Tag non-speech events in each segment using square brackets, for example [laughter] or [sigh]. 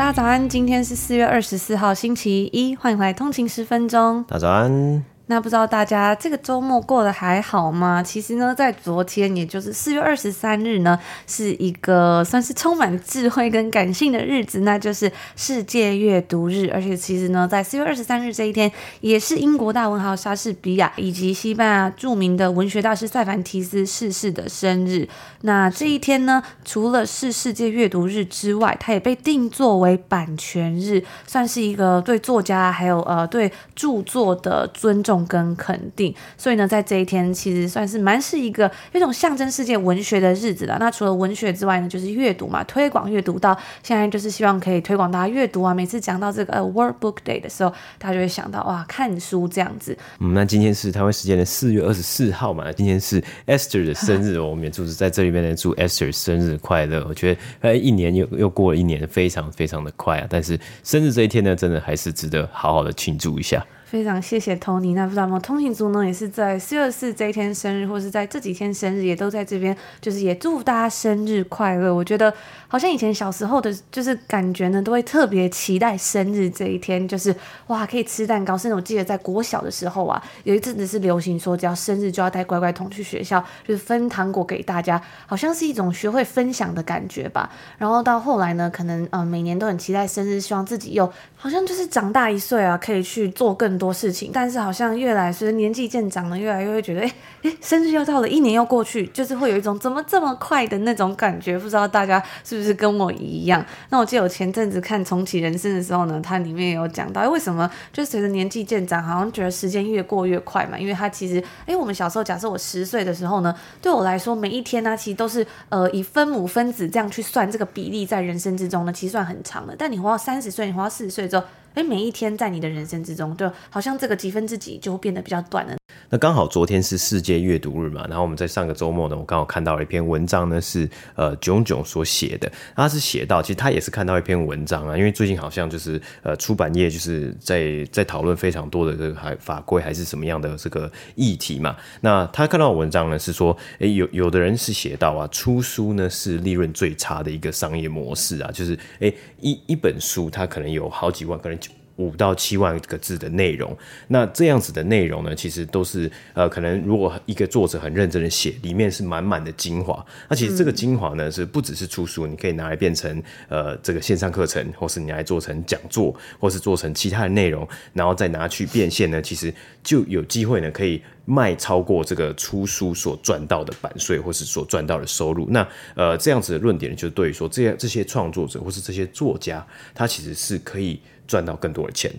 大家早安，今天是四月二十四号，星期一，欢迎回来通勤十分钟。大早安。那不知道大家这个周末过得还好吗？其实呢，在昨天，也就是四月二十三日呢，是一个算是充满智慧跟感性的日子，那就是世界阅读日。而且其实呢，在四月二十三日这一天，也是英国大文豪莎士比亚以及西班牙著名的文学大师塞凡提斯逝世的生日。那这一天呢，除了是世界阅读日之外，它也被定作为版权日，算是一个对作家还有呃对著作的尊重跟肯定，所以呢，在这一天其实算是蛮是一个一种象征世界文学的日子了。那除了文学之外呢，就是阅读嘛，推广阅读到现在就是希望可以推广大家阅读啊。每次讲到这个呃 World Book Day 的时候，大家就会想到哇，看书这样子。嗯，那今天是台湾时间的四月二十四号嘛，今天是 Esther 的生日，[laughs] 我们也祝是在这里面呢祝 Esther 生日快乐。我觉得呃一年又又过了一年，非常非常的快啊。但是生日这一天呢，真的还是值得好好的庆祝一下。非常谢谢 Tony，那不知道吗？通勤族呢也是在四月四这一天生日，或是在这几天生日，也都在这边，就是也祝福大家生日快乐。我觉得好像以前小时候的，就是感觉呢，都会特别期待生日这一天，就是哇可以吃蛋糕。甚至我记得在国小的时候啊，有一阵子是流行说，只要生日就要带乖乖桶去学校，就是分糖果给大家，好像是一种学会分享的感觉吧。然后到后来呢，可能嗯每年都很期待生日，希望自己又好像就是长大一岁啊，可以去做更多事情，但是好像越来随着年纪渐长呢，越来越会觉得，哎哎，生日又到了，一年又过去，就是会有一种怎么这么快的那种感觉。不知道大家是不是跟我一样？那我记得我前阵子看重启人生的时候呢，它里面有讲到，为什么就随着年纪渐长，好像觉得时间越过越快嘛？因为它其实，哎，我们小时候假设我十岁的时候呢，对我来说每一天呢、其实都是呃以分母分子这样去算这个比例，在人生之中呢，其实算很长的。但你活到三十岁，你活到四十岁之后。诶，每一天在你的人生之中，就好像这个几分之几就会变得比较短了。那刚好昨天是世界阅读日嘛，然后我们在上个周末呢，我刚好看到了一篇文章呢，是呃炯炯所写的。他是写到，其实他也是看到一篇文章啊，因为最近好像就是呃出版业就是在在讨论非常多的这个还法规还是什么样的这个议题嘛。那他看到文章呢是说，诶，有有的人是写到啊，出书呢是利润最差的一个商业模式啊，就是诶一一本书它可能有好几万，可能就。五到七万个字的内容，那这样子的内容呢，其实都是呃，可能如果一个作者很认真的写，里面是满满的精华。那其实这个精华呢，是不只是出书，你可以拿来变成呃这个线上课程，或是你来做成讲座，或是做成其他的内容，然后再拿去变现呢，其实就有机会呢，可以卖超过这个出书所赚到的版税，或是所赚到的收入。那呃这样子的论点就对于说，这样这些创作者或是这些作家，他其实是可以。赚到更多的钱。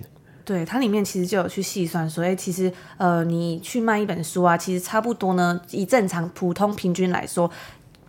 对，它里面其实就有去细算，所以其实呃，你去卖一本书啊，其实差不多呢，以正常普通平均来说。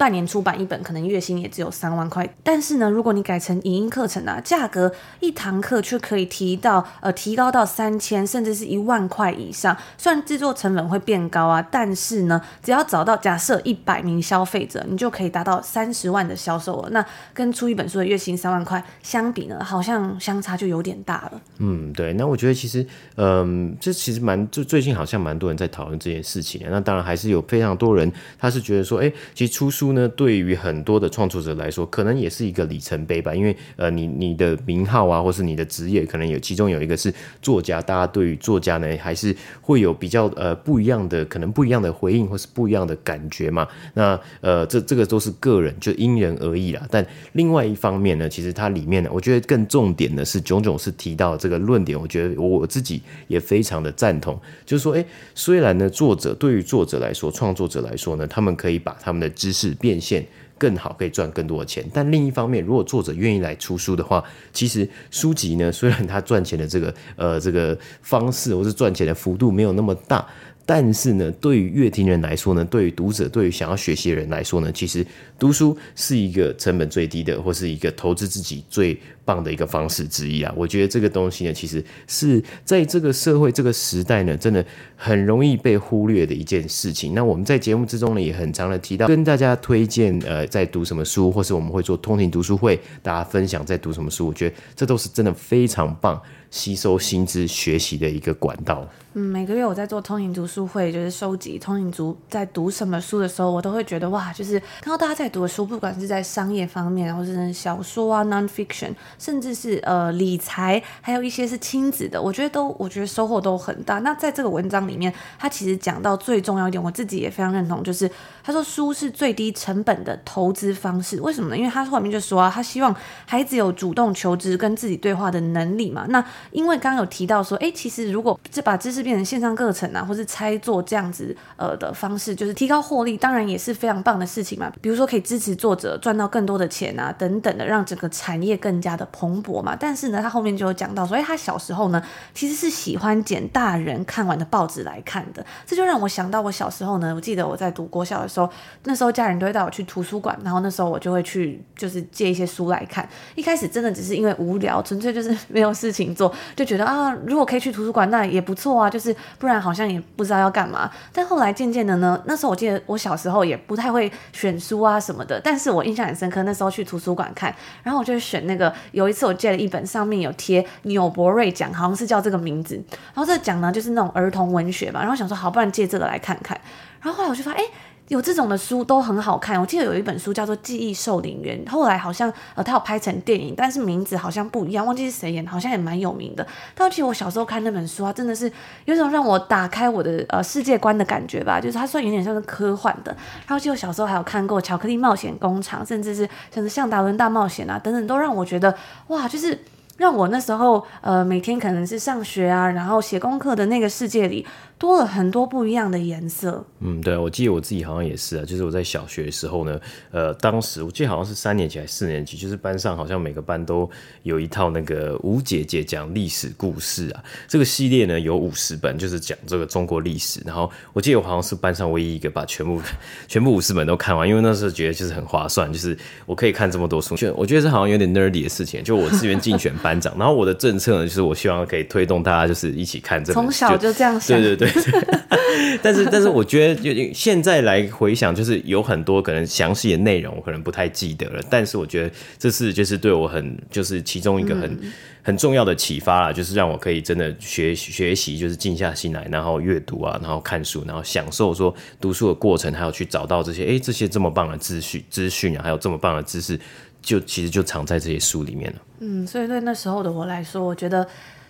半年出版一本，可能月薪也只有三万块。但是呢，如果你改成影音课程啊，价格一堂课却可以提到呃提高到三千，甚至是一万块以上。虽然制作成本会变高啊，但是呢，只要找到假设一百名消费者，你就可以达到三十万的销售额。那跟出一本书的月薪三万块相比呢，好像相差就有点大了。嗯，对。那我觉得其实，嗯、这其实蛮就最近好像蛮多人在讨论这件事情。那当然还是有非常多人他是觉得说，哎，其实出书。书呢，对于很多的创作者来说，可能也是一个里程碑吧。因为呃，你你的名号啊，或是你的职业，可能有其中有一个是作家，大家对于作家呢，还是会有比较呃不一样的，可能不一样的回应，或是不一样的感觉嘛。那呃，这这个都是个人，就因人而异啦。但另外一方面呢，其实它里面呢，我觉得更重点的是炯炯是提到这个论点，我觉得我我自己也非常的赞同，就是说，诶，虽然呢，作者对于作者来说，创作者来说呢，他们可以把他们的知识变现更好，可以赚更多的钱。但另一方面，如果作者愿意来出书的话，其实书籍呢，虽然他赚钱的这个呃这个方式或是赚钱的幅度没有那么大。但是呢，对于阅听人来说呢，对于读者，对于想要学习的人来说呢，其实读书是一个成本最低的，或是一个投资自己最棒的一个方式之一啊。我觉得这个东西呢，其实是在这个社会、这个时代呢，真的很容易被忽略的一件事情。那我们在节目之中呢，也很常的提到，跟大家推荐呃，在读什么书，或是我们会做通勤读书会，大家分享在读什么书。我觉得这都是真的非常棒，吸收新知、学习的一个管道。嗯，每个月我在做通勤读书会，就是收集通勤族在读什么书的时候，我都会觉得哇，就是看到大家在读的书，不管是在商业方面，或者是小说啊、non-fiction，甚至是呃理财，还有一些是亲子的，我觉得都我觉得收获都很大。那在这个文章里面，他其实讲到最重要一点，我自己也非常认同，就是他说书是最低成本的投资方式。为什么呢？因为他后面就说啊，他希望孩子有主动求知、跟自己对话的能力嘛。那因为刚刚有提到说，哎，其实如果这把知识变成线上课程啊，或是拆作这样子呃的方式，就是提高获利，当然也是非常棒的事情嘛。比如说可以支持作者赚到更多的钱啊，等等的，让整个产业更加的蓬勃嘛。但是呢，他后面就有讲到说，哎，他小时候呢其实是喜欢捡大人看完的报纸来看的。这就让我想到我小时候呢，我记得我在读国小的时候，那时候家人都会带我去图书馆，然后那时候我就会去就是借一些书来看。一开始真的只是因为无聊，纯粹就是没有事情做，就觉得啊，如果可以去图书馆，那也不错啊，就是。不然好像也不知道要干嘛。但后来渐渐的呢，那时候我记得我小时候也不太会选书啊什么的。但是我印象很深刻，那时候去图书馆看，然后我就选那个。有一次我借了一本，上面有贴纽伯瑞奖，好像是叫这个名字。然后这个奖呢，就是那种儿童文学吧。然后想说，好，不然借这个来看看。然后后来我就发现，哎。有这种的书都很好看，我记得有一本书叫做《记忆受领员》，后来好像呃，他有拍成电影，但是名字好像不一样，忘记是谁演，好像也蛮有名的。但其实我小时候看那本书啊，真的是有种让我打开我的呃世界观的感觉吧，就是它算有点像是科幻的。然后记得我小时候还有看过《巧克力冒险工厂》，甚至是像是《像达伦大冒险》啊等等，都让我觉得哇，就是。让我那时候呃每天可能是上学啊，然后写功课的那个世界里多了很多不一样的颜色。嗯，对，我记得我自己好像也是啊，就是我在小学的时候呢，呃，当时我记得好像是三年级还是四年级，就是班上好像每个班都有一套那个吴姐姐讲历史故事啊，这个系列呢有五十本，就是讲这个中国历史。然后我记得我好像是班上唯一一个把全部 [laughs] 全部五十本都看完，因为那时候觉得就是很划算，就是我可以看这么多书。就我觉得这好像有点 nerdy 的事情，就我自愿竞选班。长，然后我的政策呢，就是我希望可以推动大家就是一起看这个，从小就这样想，对对对。[laughs] 但是但是我觉得就现在来回想，就是有很多可能详细的内容我可能不太记得了，但是我觉得这是就是对我很就是其中一个很、嗯、很重要的启发啦，就是让我可以真的学学习，就是静下心来，然后阅读啊，然后看书，然后享受说读书的过程，还有去找到这些哎这些这么棒的资讯资讯啊，还有这么棒的知识。就其实就藏在这些书里面了。嗯，所以对那时候的我来说，我觉得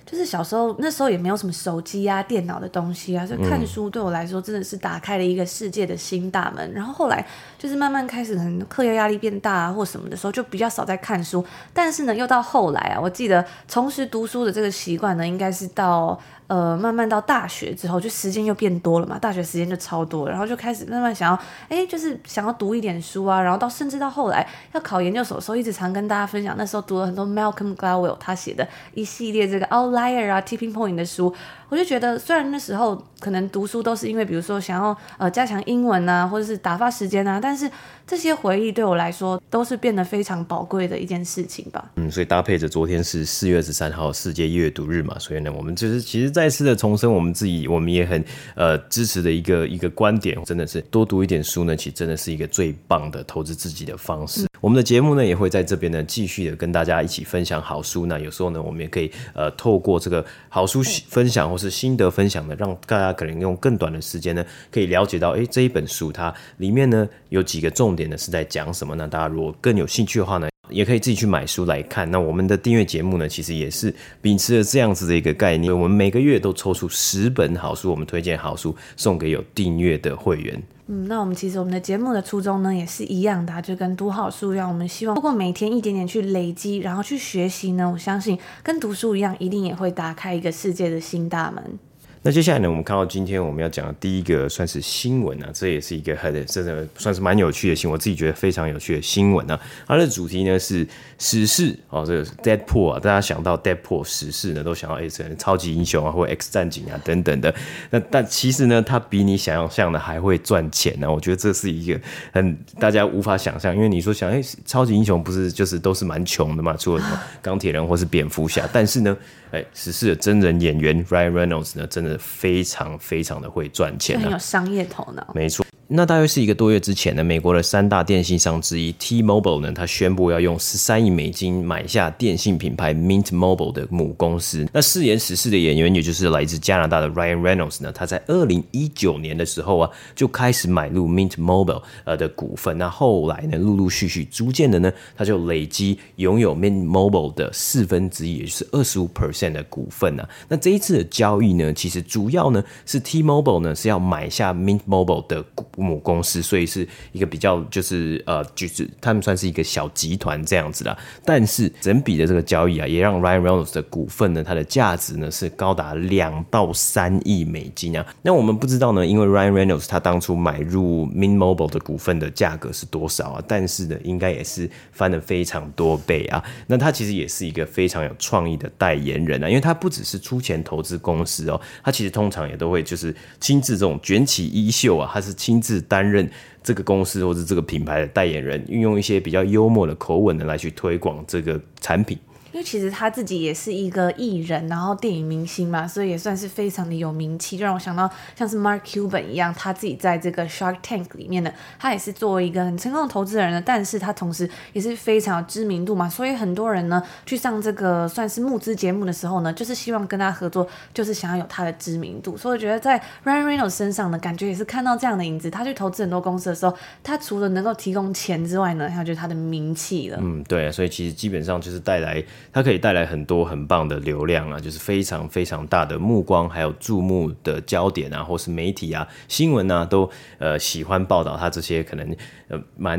就是小时候那时候也没有什么手机啊、电脑的东西啊，所以看书对我来说真的是打开了一个世界的新大门。嗯、然后后来就是慢慢开始可能课业压力变大啊或什么的时候，就比较少在看书。但是呢，又到后来啊，我记得重拾读书的这个习惯呢，应该是到。呃，慢慢到大学之后，就时间又变多了嘛，大学时间就超多，然后就开始慢慢想要，哎，就是想要读一点书啊，然后到甚至到后来要考研究所的时候，一直常跟大家分享，那时候读了很多 Malcolm Gladwell 他写的一系列这个 Outlier 啊，Tipping Point 的书。我就觉得，虽然那时候可能读书都是因为，比如说想要呃加强英文啊，或者是打发时间啊，但是这些回忆对我来说都是变得非常宝贵的一件事情吧。嗯，所以搭配着昨天是四月二十三号世界阅读日嘛，所以呢，我们就是其实再次的重申我们自己，我们也很呃支持的一个一个观点，真的是多读一点书呢，其实真的是一个最棒的投资自己的方式。嗯我们的节目呢，也会在这边呢继续的跟大家一起分享好书。那有时候呢，我们也可以呃透过这个好书分享或是心得分享呢，让大家家可能用更短的时间呢，可以了解到，哎，这一本书它里面呢有几个重点呢是在讲什么呢？大家如果更有兴趣的话呢，也可以自己去买书来看。那我们的订阅节目呢，其实也是秉持了这样子的一个概念，我们每个月都抽出十本好书，我们推荐好书送给有订阅的会员。嗯，那我们其实我们的节目的初衷呢，也是一样的，就跟读好书一样，我们希望通过每天一点点去累积，然后去学习呢，我相信跟读书一样，一定也会打开一个世界的新大门。那接下来呢，我们看到今天我们要讲的第一个算是新闻啊，这也是一个很真的算是蛮有趣的新闻，我自己觉得非常有趣的新闻啊。它的主题呢是史事哦，这个 Deadpool 啊，大家想到 Deadpool 史事呢，都想到 X 超级英雄啊，或 X 战警啊等等的。那但其实呢，它比你想象的还会赚钱呢。我觉得这是一个很大家无法想象，因为你说想，哎，超级英雄不是就是都是蛮穷的嘛，除了什么钢铁人或是蝙蝠侠，但是呢。哎，十四的真人演员 Ryan Reynolds 呢，真的非常非常的会赚钱，啊，很有商业头脑。没错。那大约是一个多月之前呢，美国的三大电信商之一 T-Mobile 呢，他宣布要用十三亿美金买下电信品牌 Mint Mobile 的母公司。那饰演十四的演员，也就是来自加拿大的 Ryan Reynolds 呢，他在二零一九年的时候啊，就开始买入 Mint Mobile 呃的股份。那后来呢，陆陆续续逐渐的呢，他就累积拥有 Mint Mobile 的四分之一，也就是二十五 percent 的股份啊。那这一次的交易呢，其实主要呢是 T-Mobile 呢是要买下 Mint Mobile 的股。母公司，所以是一个比较就是呃，就是他们算是一个小集团这样子啦。但是整笔的这个交易啊，也让 Ryan Reynolds 的股份呢，它的价值呢是高达两到三亿美金啊。那我们不知道呢，因为 Ryan Reynolds 他当初买入 Min Mobile 的股份的价格是多少啊？但是呢，应该也是翻了非常多倍啊。那他其实也是一个非常有创意的代言人啊，因为他不只是出钱投资公司哦，他其实通常也都会就是亲自这种卷起衣袖啊，他是亲自。是担任这个公司或者这个品牌的代言人，运用一些比较幽默的口吻的，来去推广这个产品。因为其实他自己也是一个艺人，然后电影明星嘛，所以也算是非常的有名气，就让我想到像是 Mark Cuban 一样，他自己在这个 Shark Tank 里面呢，他也是作为一个很成功的投资人呢，但是他同时也是非常有知名度嘛，所以很多人呢去上这个算是募资节目的时候呢，就是希望跟他合作，就是想要有他的知名度，所以我觉得在 Ryan Reynolds 身上呢，感觉也是看到这样的影子，他去投资很多公司的时候，他除了能够提供钱之外呢，还有就是他的名气了。嗯，对，所以其实基本上就是带来。它可以带来很多很棒的流量啊，就是非常非常大的目光，还有注目的焦点啊，或是媒体啊、新闻啊，都呃喜欢报道它这些可能呃蛮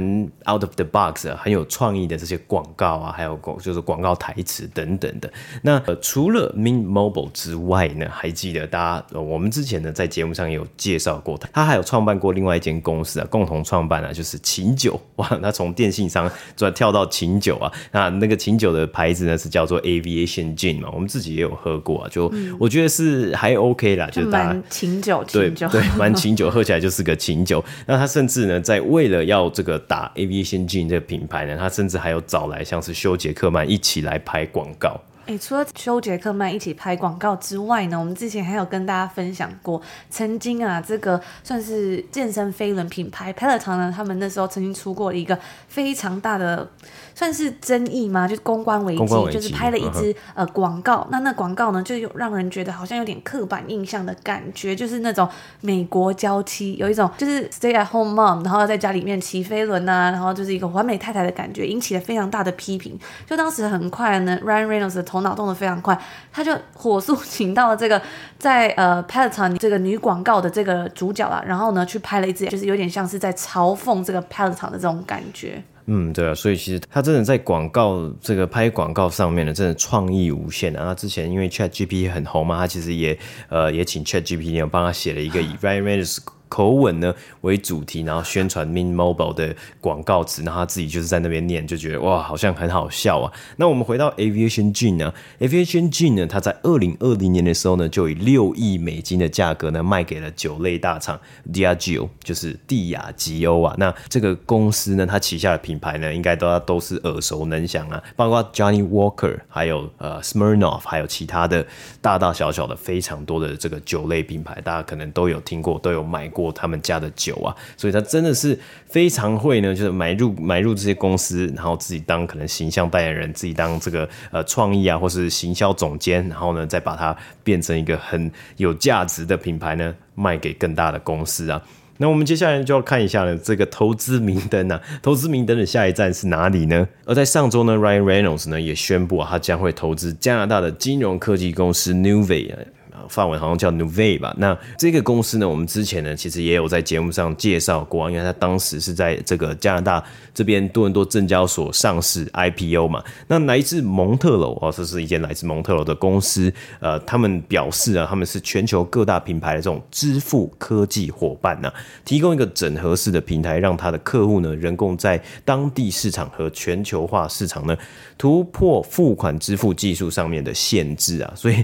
out of the box 啊，很有创意的这些广告啊，还有广就是广告台词等等的。那呃除了 Mint Mobile 之外呢，还记得大家、呃、我们之前呢在节目上有介绍过他，他还有创办过另外一间公司啊，共同创办啊，就是琴酒哇，他从电信商转跳到琴酒啊，那那个琴酒的牌子呢？是叫做 Aviation Gin 嘛，我们自己也有喝过啊，就我觉得是还 OK 啦，嗯、就是大家琴酒，对对，蛮琴酒，喝起来就是个琴酒。[laughs] 那他甚至呢，在为了要这个打 Aviation Gin 这个品牌呢，他甚至还有找来像是修杰克曼一起来拍广告。哎，除了修杰克曼一起拍广告之外呢，我们之前还有跟大家分享过，曾经啊，这个算是健身飞轮品牌 Peloton 呢，他们那时候曾经出过一个非常大的。算是争议吗？就是公关危机，就是拍了一支、嗯、呃广告。那那广告呢，就有让人觉得好像有点刻板印象的感觉，就是那种美国娇妻，有一种就是 stay at home mom，然后在家里面骑飞轮啊，然后就是一个完美太太的感觉，引起了非常大的批评。就当时很快呢，Ryan Reynolds 的头脑动得非常快，他就火速请到了这个在呃 Peloton 这个女广告的这个主角啊，然后呢去拍了一支，就是有点像是在嘲讽这个 Peloton 的这种感觉。嗯，对啊，所以其实他真的在广告这个拍广告上面呢，真的创意无限啊。他之前因为 ChatGPT 很红嘛，他其实也呃也请 ChatGPT 帮他写了一个以 Ryan Reynolds 口吻呢为主题，然后宣传 MIN Mobile 的广告词，然后他自己就是在那边念，就觉得哇，好像很好笑啊。那我们回到 Aviation Gin 呢，Aviation Gin 呢，它在二零二零年的时候呢，就以六亿美金的价格呢卖给了酒类大厂 Diageo，就是帝亚吉欧啊。那这个公司呢，它旗下的品牌呢，应该都都是耳熟能详啊，包括 Johnny Walker，还有呃 Smirnoff，还有其他的大大小小的非常多的这个酒类品牌，大家可能都有听过，都有买过。过他们家的酒啊，所以他真的是非常会呢，就是买入买入这些公司，然后自己当可能形象代言人，自己当这个呃创意啊，或是行销总监，然后呢再把它变成一个很有价值的品牌呢，卖给更大的公司啊。那我们接下来就要看一下呢，这个投资明灯啊，[laughs] 投资明灯的下一站是哪里呢？而在上周呢，Ryan Reynolds 呢也宣布啊，他将会投资加拿大的金融科技公司 Nuvei 法文好像叫 Nuvei 吧？那这个公司呢，我们之前呢其实也有在节目上介绍过，因为它当时是在这个加拿大这边多伦多证交所上市 IPO 嘛。那来自蒙特楼哦，这是一间来自蒙特楼的公司，呃，他们表示啊，他们是全球各大品牌的这种支付科技伙伴呐，提供一个整合式的平台，让他的客户呢，能够在当地市场和全球化市场呢，突破付款支付技术上面的限制啊，所以。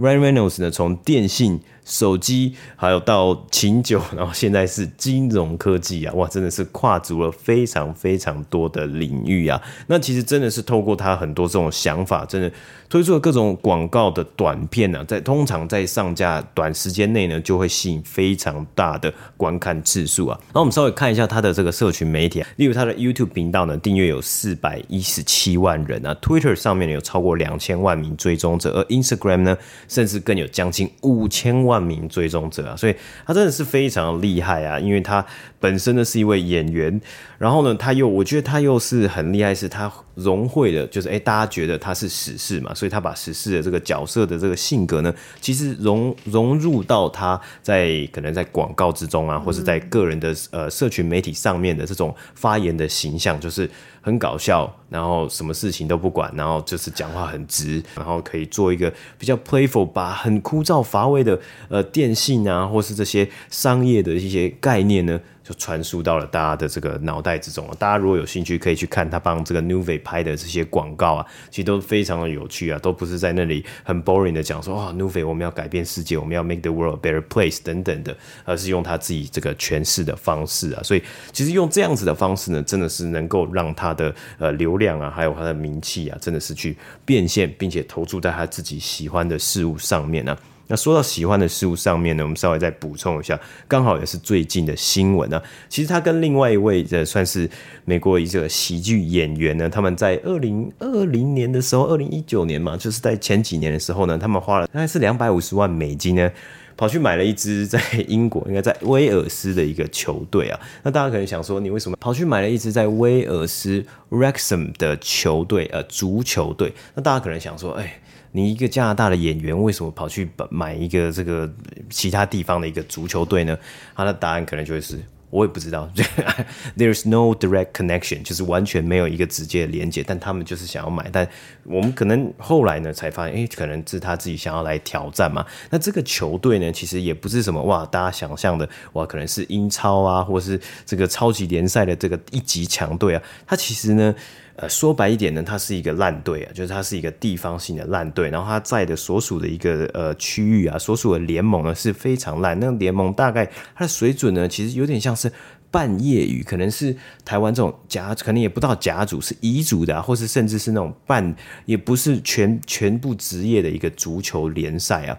Ryan Reynolds 呢，从电信。手机，还有到琴酒，然后现在是金融科技啊，哇，真的是跨足了非常非常多的领域啊。那其实真的是透过他很多这种想法，真的推出了各种广告的短片呢、啊，在通常在上架短时间内呢，就会吸引非常大的观看次数啊。那我们稍微看一下他的这个社群媒体啊，例如他的 YouTube 频道呢，订阅有四百一十七万人啊，Twitter 上面有超过两千万名追踪者，而 Instagram 呢，甚至更有将近五千万。名追踪者啊，所以他真的是非常厉害啊！因为他本身呢是一位演员，然后呢他又我觉得他又是很厉害，是他融汇的，就是诶、欸，大家觉得他是史事嘛，所以他把史事的这个角色的这个性格呢，其实融融入到他在可能在广告之中啊，或是在个人的呃社群媒体上面的这种发言的形象，就是。很搞笑，然后什么事情都不管，然后就是讲话很直，然后可以做一个比较 playful，把很枯燥乏味的呃电信啊，或是这些商业的一些概念呢。就传输到了大家的这个脑袋之中了。大家如果有兴趣，可以去看他帮这个 Nuvei 拍的这些广告啊，其实都非常的有趣啊，都不是在那里很 boring 的讲说啊 Nuvei 我们要改变世界，我们要 make the world a better place 等等的，而是用他自己这个诠释的方式啊。所以其实用这样子的方式呢，真的是能够让他的呃流量啊，还有他的名气啊，真的是去变现，并且投注在他自己喜欢的事物上面呢、啊。那说到喜欢的事物上面呢，我们稍微再补充一下，刚好也是最近的新闻啊。其实他跟另外一位的算是美国一个喜剧演员呢，他们在二零二零年的时候，二零一九年嘛，就是在前几年的时候呢，他们花了大概是两百五十万美金呢，跑去买了一支在英国，应该在威尔斯的一个球队啊。那大家可能想说，你为什么跑去买了一支在威尔斯 Wrexham 的球队，呃，足球队？那大家可能想说，哎。你一个加拿大的演员，为什么跑去买一个这个其他地方的一个足球队呢？他的答案可能就会是，我也不知道。[laughs] There is no direct connection，就是完全没有一个直接的连接。但他们就是想要买，但我们可能后来呢才发现，诶，可能是他自己想要来挑战嘛。那这个球队呢，其实也不是什么哇，大家想象的哇，可能是英超啊，或是这个超级联赛的这个一级强队啊。它其实呢。呃，说白一点呢，它是一个烂队啊，就是它是一个地方性的烂队，然后它在的所属的一个呃区域啊，所属的联盟呢是非常烂。那个联盟大概它的水准呢，其实有点像是半业余，可能是台湾这种甲，可能也不到甲组，是乙组的，或是甚至是那种半，也不是全全部职业的一个足球联赛啊。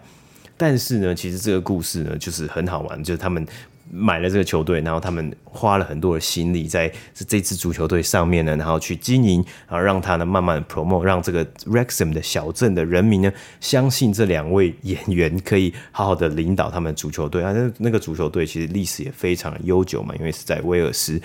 但是呢，其实这个故事呢，就是很好玩，就是他们。买了这个球队，然后他们花了很多的心力在这支足球队上面呢，然后去经营，然后让他呢慢慢的 promote，让这个 Rexham 的小镇的人民呢相信这两位演员可以好好的领导他们足球队啊。那那个足球队其实历史也非常的悠久嘛，因为是在威尔斯。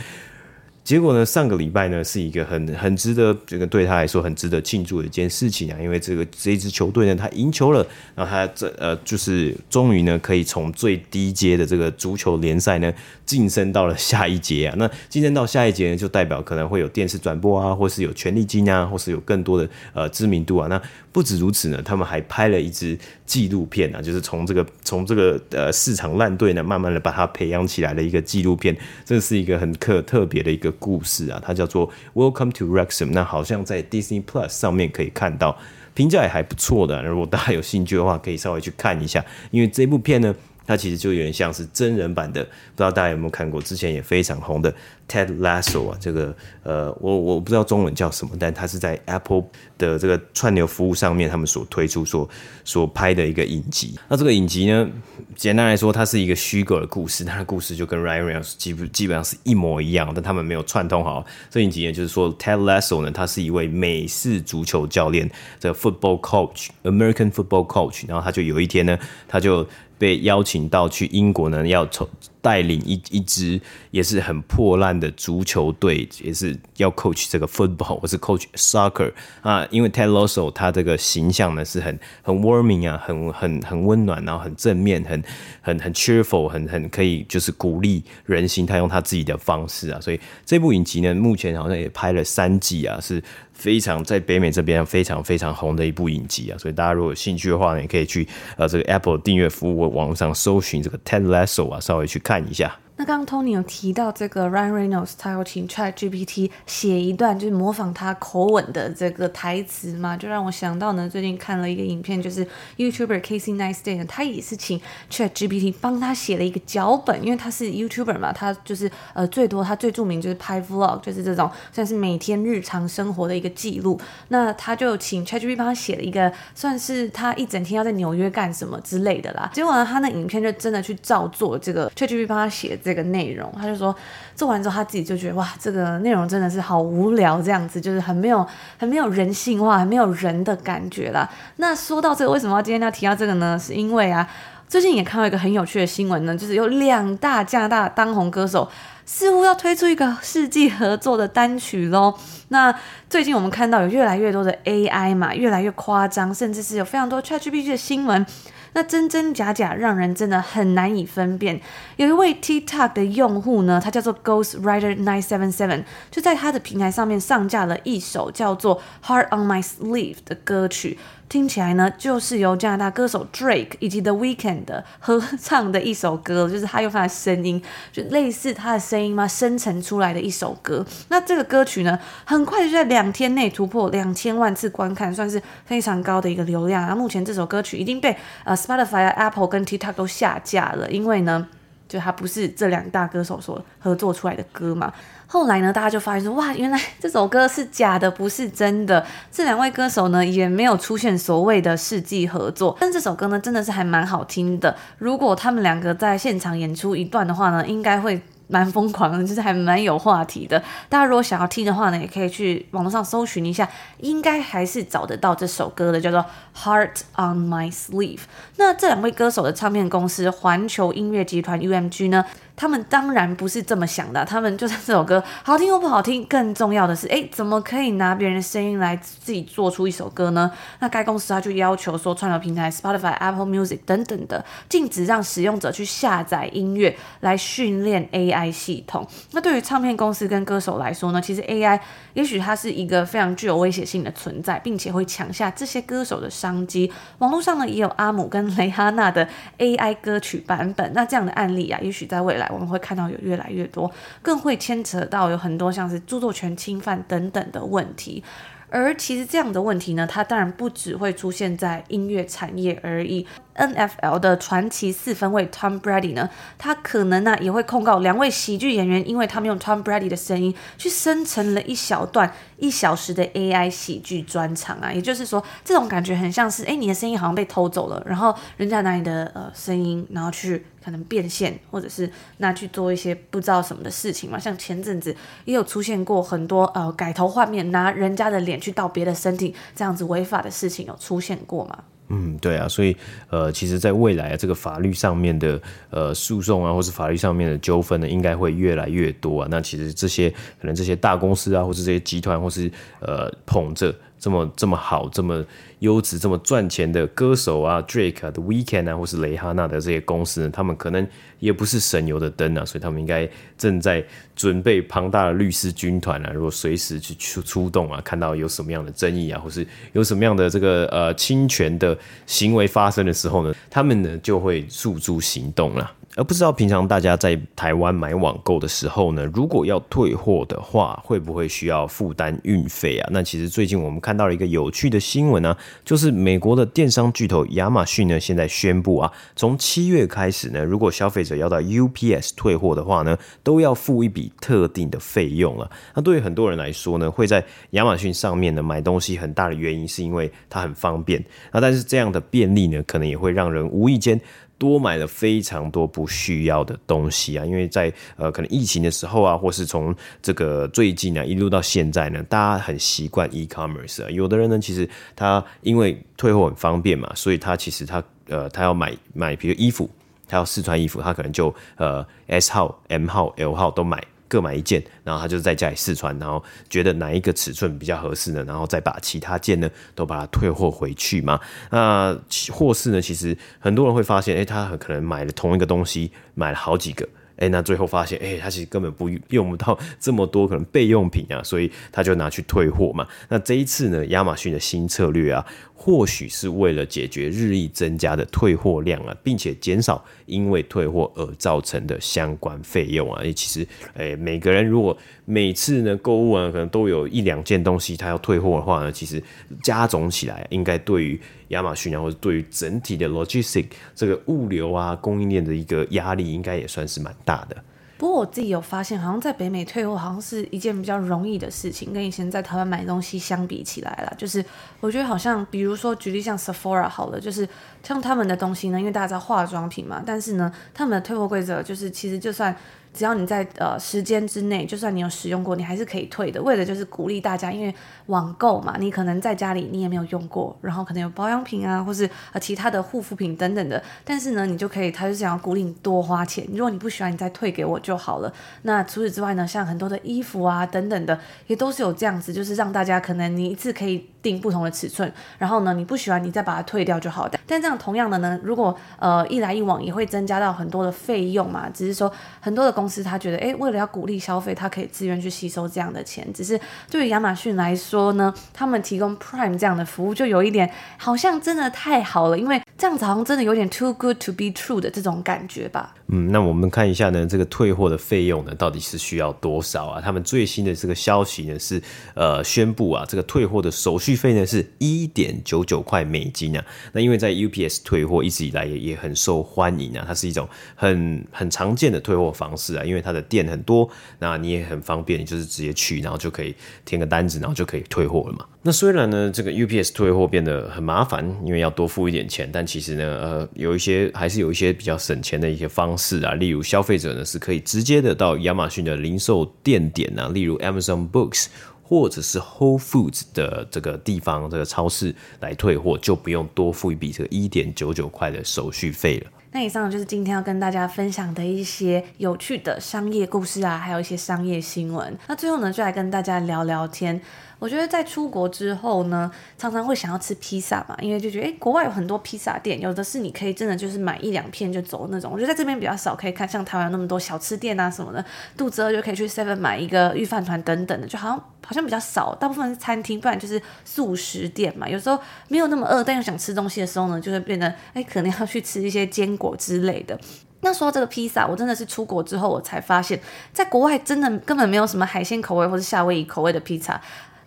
结果呢，上个礼拜呢是一个很很值得这个对他来说很值得庆祝的一件事情啊，因为这个这一支球队呢，他赢球了，然后他这呃就是终于呢可以从最低阶的这个足球联赛呢晋升到了下一阶啊。那晋升到下一阶呢，就代表可能会有电视转播啊，或是有权利金啊，或是有更多的呃知名度啊。那不止如此呢，他们还拍了一支纪录片啊，就是从这个从这个呃市场烂队呢，慢慢的把它培养起来的一个纪录片，这是一个很特特别的一个。故事啊，它叫做《Welcome to Rexham》，那好像在 Disney Plus 上面可以看到，评价也还不错的。如果大家有兴趣的话，可以稍微去看一下。因为这部片呢，它其实就有点像是真人版的，不知道大家有没有看过？之前也非常红的《Ted Lasso 啊，这个呃，我我不知道中文叫什么，但它是在 Apple 的这个串流服务上面，他们所推出、所所拍的一个影集。那这个影集呢，简单来说，它是一个虚构的故事，它的故事就跟 Ryan Reynolds 基本基本上是一模一样，但他们没有串通好。这影集呢，就是说 Ted Lasso 呢，他是一位美式足球教练，这 football coach，American football coach，然后他就有一天呢，他就被邀请到去英国呢，要从带领一一支也是很破烂的足球队，也是要 coach 这个 football 或是 coach soccer 啊。因为 Ted Lasso 他这个形象呢是很很 warming 啊，很很很温暖，然后很正面，很很很 cheerful，很很可以就是鼓励人心。他用他自己的方式啊，所以这部影集呢，目前好像也拍了三季啊，是非常在北美这边非常非常红的一部影集啊。所以大家如果有兴趣的话呢，也可以去呃这个 Apple 订阅服务网上搜寻这个 Ted Lasso 啊，稍微去看。看一下。那刚刚 Tony 有提到这个 Ryan Reynolds，他有请 ChatGPT 写一段就是模仿他口吻的这个台词嘛，就让我想到呢，最近看了一个影片，就是 YouTuber Casey Neistat 呢，他也是请 ChatGPT 帮他写了一个脚本，因为他是 YouTuber 嘛，他就是呃最多他最著名就是拍 Vlog，就是这种算是每天日常生活的一个记录。那他就请 ChatGPT 帮他写了一个，算是他一整天要在纽约干什么之类的啦。结果呢，他那影片就真的去照做这个 ChatGPT 帮他写。这个内容，他就说做完之后，他自己就觉得哇，这个内容真的是好无聊，这样子就是很没有、很没有人性化、很没有人的感觉啦。那说到这个，为什么要今天要提到这个呢？是因为啊，最近也看到一个很有趣的新闻呢，就是有两大加拿大当红歌手似乎要推出一个世纪合作的单曲喽。那最近我们看到有越来越多的 AI 嘛，越来越夸张，甚至是有非常多 ChatGPT 的新闻。那真真假假，让人真的很难以分辨。有一位 TikTok 的用户呢，他叫做 Ghost Rider Nine Seven Seven，就在他的平台上面上架了一首叫做《Heart on My Sleeve》的歌曲。听起来呢，就是由加拿大歌手 Drake 以及 The Weeknd 合唱的一首歌，就是他用他的声音，就类似他的声音嘛，生成出来的一首歌。那这个歌曲呢，很快就在两天内突破两千万次观看，算是非常高的一个流量。然后目前这首歌曲已经被呃 Spotify、Apple 跟 TikTok 都下架了，因为呢，就他不是这两大歌手所合作出来的歌嘛。后来呢，大家就发现说，哇，原来这首歌是假的，不是真的。这两位歌手呢，也没有出现所谓的世纪合作。但这首歌呢，真的是还蛮好听的。如果他们两个在现场演出一段的话呢，应该会。蛮疯狂的，就是还蛮有话题的。大家如果想要听的话呢，也可以去网络上搜寻一下，应该还是找得到这首歌的，叫做《Heart on My Sleeve》。那这两位歌手的唱片公司环球音乐集团 UMG 呢？他们当然不是这么想的，他们就算这首歌好听或不好听，更重要的是，诶，怎么可以拿别人的声音来自己做出一首歌呢？那该公司他就要求说，串流平台 Spotify、Apple Music 等等的，禁止让使用者去下载音乐来训练 AI 系统。那对于唱片公司跟歌手来说呢，其实 AI 也许它是一个非常具有威胁性的存在，并且会抢下这些歌手的商机。网络上呢，也有阿姆跟蕾哈娜的 AI 歌曲版本。那这样的案例啊，也许在未来。我们会看到有越来越多，更会牵扯到有很多像是著作权侵犯等等的问题。而其实这样的问题呢，它当然不只会出现在音乐产业而已。NFL 的传奇四分卫 Tom Brady 呢，他可能呢也会控告两位喜剧演员，因为他们用 Tom Brady 的声音去生成了一小段一小时的 AI 喜剧专场啊。也就是说，这种感觉很像是，哎，你的声音好像被偷走了，然后人家拿你的呃声音，然后去可能变现，或者是拿去做一些不知道什么的事情嘛。像前阵子也有出现过很多呃改头换面，拿人家的脸去盗别的身体这样子违法的事情有出现过吗？嗯，对啊，所以呃，其实，在未来啊，这个法律上面的呃诉讼啊，或是法律上面的纠纷呢，应该会越来越多啊。那其实这些可能这些大公司啊，或是这些集团，或是呃捧着。这么这么好，这么优质，这么赚钱的歌手啊，Drake 啊，The Weekend 啊，或是蕾哈娜的这些公司呢，他们可能也不是省油的灯啊，所以他们应该正在准备庞大的律师军团啊，如果随时去出出动啊，看到有什么样的争议啊，或是有什么样的这个呃侵权的行为发生的时候呢，他们呢就会诉诸行动了。而不知道平常大家在台湾买网购的时候呢，如果要退货的话，会不会需要负担运费啊？那其实最近我们看到了一个有趣的新闻、啊，就是美国的电商巨头亚马逊呢，现在宣布啊，从七月开始呢，如果消费者要到 UPS 退货的话呢，都要付一笔特定的费用了。那对于很多人来说呢，会在亚马逊上面呢买东西，很大的原因是因为它很方便。那但是这样的便利呢，可能也会让人无意间多买了非常多不需要的东西啊，因为在呃可能疫情的时候啊，或是从这个最近啊一路到现在呢，大家很习惯 e-commerce 啊，有的人呢其实他因为退货很方便嘛，所以他其实他呃他要买买比如衣服，他要试穿衣服，他可能就呃 S 号、M 号、L 号都买。各买一件，然后他就在家里试穿，然后觉得哪一个尺寸比较合适呢？然后再把其他件呢都把它退货回去嘛。那或是呢，其实很多人会发现，诶、他很可能买了同一个东西，买了好几个。哎、那最后发现，哎、他其实根本不 [laughs] 用不到这么多可能备用品啊，所以他就拿去退货嘛。那这一次呢，亚马逊的新策略啊，或许是为了解决日益增加的退货量啊，并且减少因为退货而造成的相关费用啊。哎，其实，哎、每个人如果每次呢购物啊，可能都有一两件东西他要退货的话呢，其实加总起来，应该对于亚马逊啊，或者对于整体的 logistic 这个物流啊供应链的一个压力，应该也算是蛮大的。不过我自己有发现，好像在北美退货好像是一件比较容易的事情，跟以前在台湾买东西相比起来啦，就是我觉得好像，比如说举例像 Sephora 好了，就是像他们的东西呢，因为大家知道化妆品嘛，但是呢，他们的退货规则就是其实就算。只要你在呃时间之内，就算你有使用过，你还是可以退的。为的就是鼓励大家，因为网购嘛，你可能在家里你也没有用过，然后可能有保养品啊，或是呃其他的护肤品等等的。但是呢，你就可以，他就想要鼓励你多花钱。如果你不喜欢，你再退给我就好了。那除此之外呢，像很多的衣服啊等等的，也都是有这样子，就是让大家可能你一次可以定不同的尺寸，然后呢，你不喜欢你再把它退掉就好。但但这样同样的呢，如果呃一来一往也会增加到很多的费用嘛，只是说很多的公司他觉得，哎，为了要鼓励消费，他可以自愿去吸收这样的钱。只是对于亚马逊来说呢，他们提供 Prime 这样的服务，就有一点好像真的太好了，因为这样子好像真的有点 too good to be true 的这种感觉吧。嗯，那我们看一下呢，这个退货的费用呢，到底是需要多少啊？他们最新的这个消息呢是，呃，宣布啊，这个退货的手续费呢是一点九九块美金啊。那因为在 UPS 退货一直以来也也很受欢迎啊，它是一种很很常见的退货方式啊，因为它的店很多，那你也很方便，你就是直接去，然后就可以填个单子，然后就可以退货了嘛。那虽然呢，这个 UPS 退货变得很麻烦，因为要多付一点钱，但其实呢，呃，有一些还是有一些比较省钱的一些方是啊，例如消费者呢是可以直接的到亚马逊的零售店点啊，例如 Amazon Books 或者是 Whole Foods 的这个地方这个超市来退货，就不用多付一笔这个一点九九块的手续费了。那以上就是今天要跟大家分享的一些有趣的商业故事啊，还有一些商业新闻。那最后呢，就来跟大家聊聊天。我觉得在出国之后呢，常常会想要吃披萨嘛，因为就觉得诶，国外有很多披萨店，有的是你可以真的就是买一两片就走那种。我觉得在这边比较少可以看，像台湾那么多小吃店啊什么的，肚子饿就可以去 Seven 买一个御饭团等等的，就好像好像比较少，大部分是餐厅，不然就是素食店嘛。有时候没有那么饿，但又想吃东西的时候呢，就会变得诶，可能要去吃一些坚果之类的。那说到这个披萨，我真的是出国之后我才发现，在国外真的根本没有什么海鲜口味或者夏威夷口味的披萨。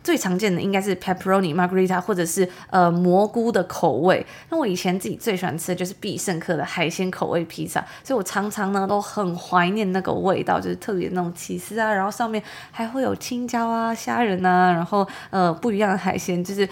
最常见的应该是 pepperoni margarita 或者是呃蘑菇的口味。那我以前自己最喜欢吃的就是必胜客的海鲜口味披萨，所以我常常呢都很怀念那个味道，就是特别那种起司啊，然后上面还会有青椒啊、虾仁啊，然后呃不一样的海鲜，就是。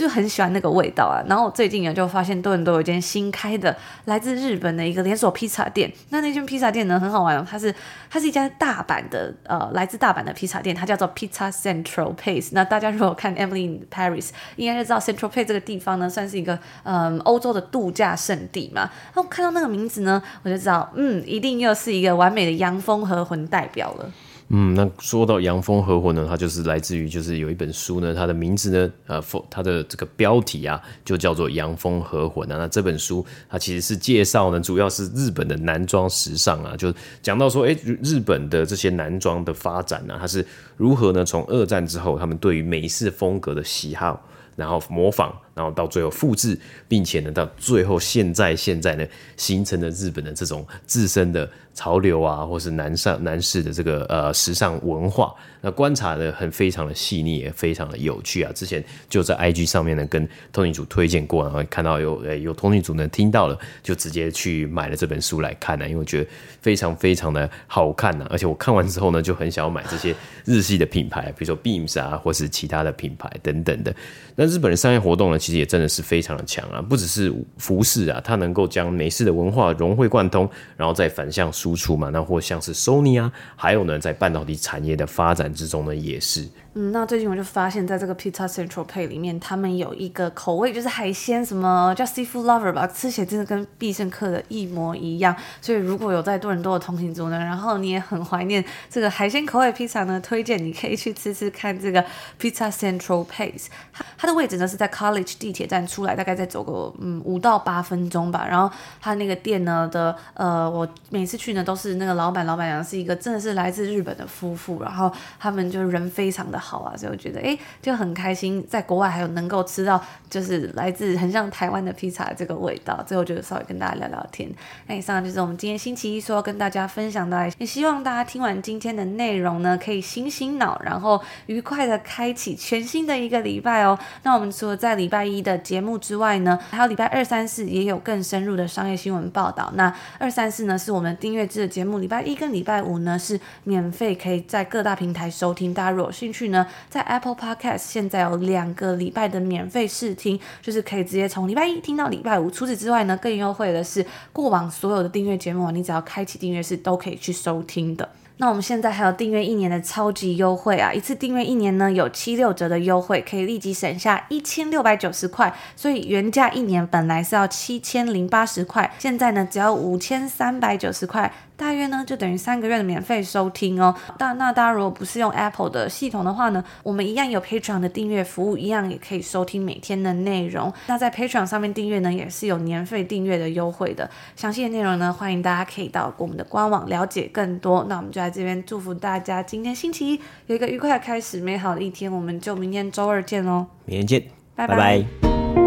就很喜欢那个味道啊，然后我最近呢就发现多伦多有一间新开的来自日本的一个连锁披萨店。那那间披萨店呢很好玩哦，它是它是一家大阪的呃来自大阪的披萨店，它叫做 Pizza Central Place。那大家如果看 Emily in Paris，应该就知道 Central Place 这个地方呢算是一个嗯欧洲的度假胜地嘛。然后看到那个名字呢，我就知道嗯一定又是一个完美的洋风和魂代表了。嗯，那说到洋风合伙呢，它就是来自于就是有一本书呢，它的名字呢，呃，它的这个标题啊，就叫做洋风合伙啊。那这本书它其实是介绍呢，主要是日本的男装时尚啊，就讲到说，哎，日本的这些男装的发展呢，啊，它是如何呢？从二战之后，他们对于美式风格的喜好，然后模仿。然后到最后复制，并且呢，到最后现在现在呢，形成了日本的这种自身的潮流啊，或是男上男士的这个呃时尚文化。那观察的很非常的细腻，也非常的有趣啊。之前就在 IG 上面呢，跟通勤组推荐过，然后看到有诶有通勤组呢听到了，就直接去买了这本书来看呢、因为我觉得非常非常的好看呐、而且我看完之后呢，就很想要买这些日系的品牌，比如说 Beams 啊，或是其他的品牌等等的。那日本的商业活动呢，其也真的是非常的强啊，不只是服饰啊，它能够将美式的文化融会贯通，然后再反向输出嘛。那或像是 Sony 啊，还有呢，在半导体产业的发展之中呢，也是。嗯，那最近我就发现，在这个 Pizza Central Pay 里面，他们有一个口味就是海鲜，什么叫 Seafood Lover 吧，吃起来真的跟必胜客的一模一样。所以如果有在多伦多的通勤族呢，然后你也很怀念这个海鲜口味披萨呢，推荐你可以去吃吃看这个 Pizza Central Pay。它它的位置呢是在 College 地铁站出来，大概再走个嗯五到八分钟吧。然后他那个店呢的呃，我每次去呢都是那个老板老板娘是一个真的是来自日本的夫妇，然后他们就人非常的。好啊，所以我觉得哎，就很开心，在国外还有能够吃到就是来自很像台湾的披萨这个味道。最后就稍微跟大家聊聊天。那以上就是我们今天星期一说要跟大家分享的，也希望大家听完今天的内容呢，可以醒醒脑，然后愉快的开启全新的一个礼拜哦。那我们除了在礼拜拜一的节目之外呢，还有礼拜二、三、四也有更深入的商业新闻报道。那二、三、四呢是我们订阅制的节目，礼拜一跟礼拜五呢是免费可以在各大平台收听。大家如果有兴趣呢，在 Apple Podcast 现在有两个礼拜的免费试听，就是可以直接从礼拜一听到礼拜五。除此之外呢，更优惠的是过往所有的订阅节目，你只要开启订阅是都可以去收听的。那我们现在还有订阅一年的超级优惠啊！一次订阅一年呢，有七六折的优惠，可以立即省下一千六百九十块。所以原价一年本来是要七千零八十块，现在呢只要五千三百九十块。大约呢，就等于三个月的免费收听哦。但那大家如果不是用 Apple 的系统的话呢，我们一样有 Patreon 的订阅服务，一样也可以收听每天的内容。那在 Patreon 上面订阅呢，也是有年费订阅的优惠的。详细的内容呢，欢迎大家可以到我们的官网了解更多。那我们就在这边祝福大家，今天星期一有一个愉快的开始，美好的一天。我们就明天周二见喽，明天见，拜拜。拜拜。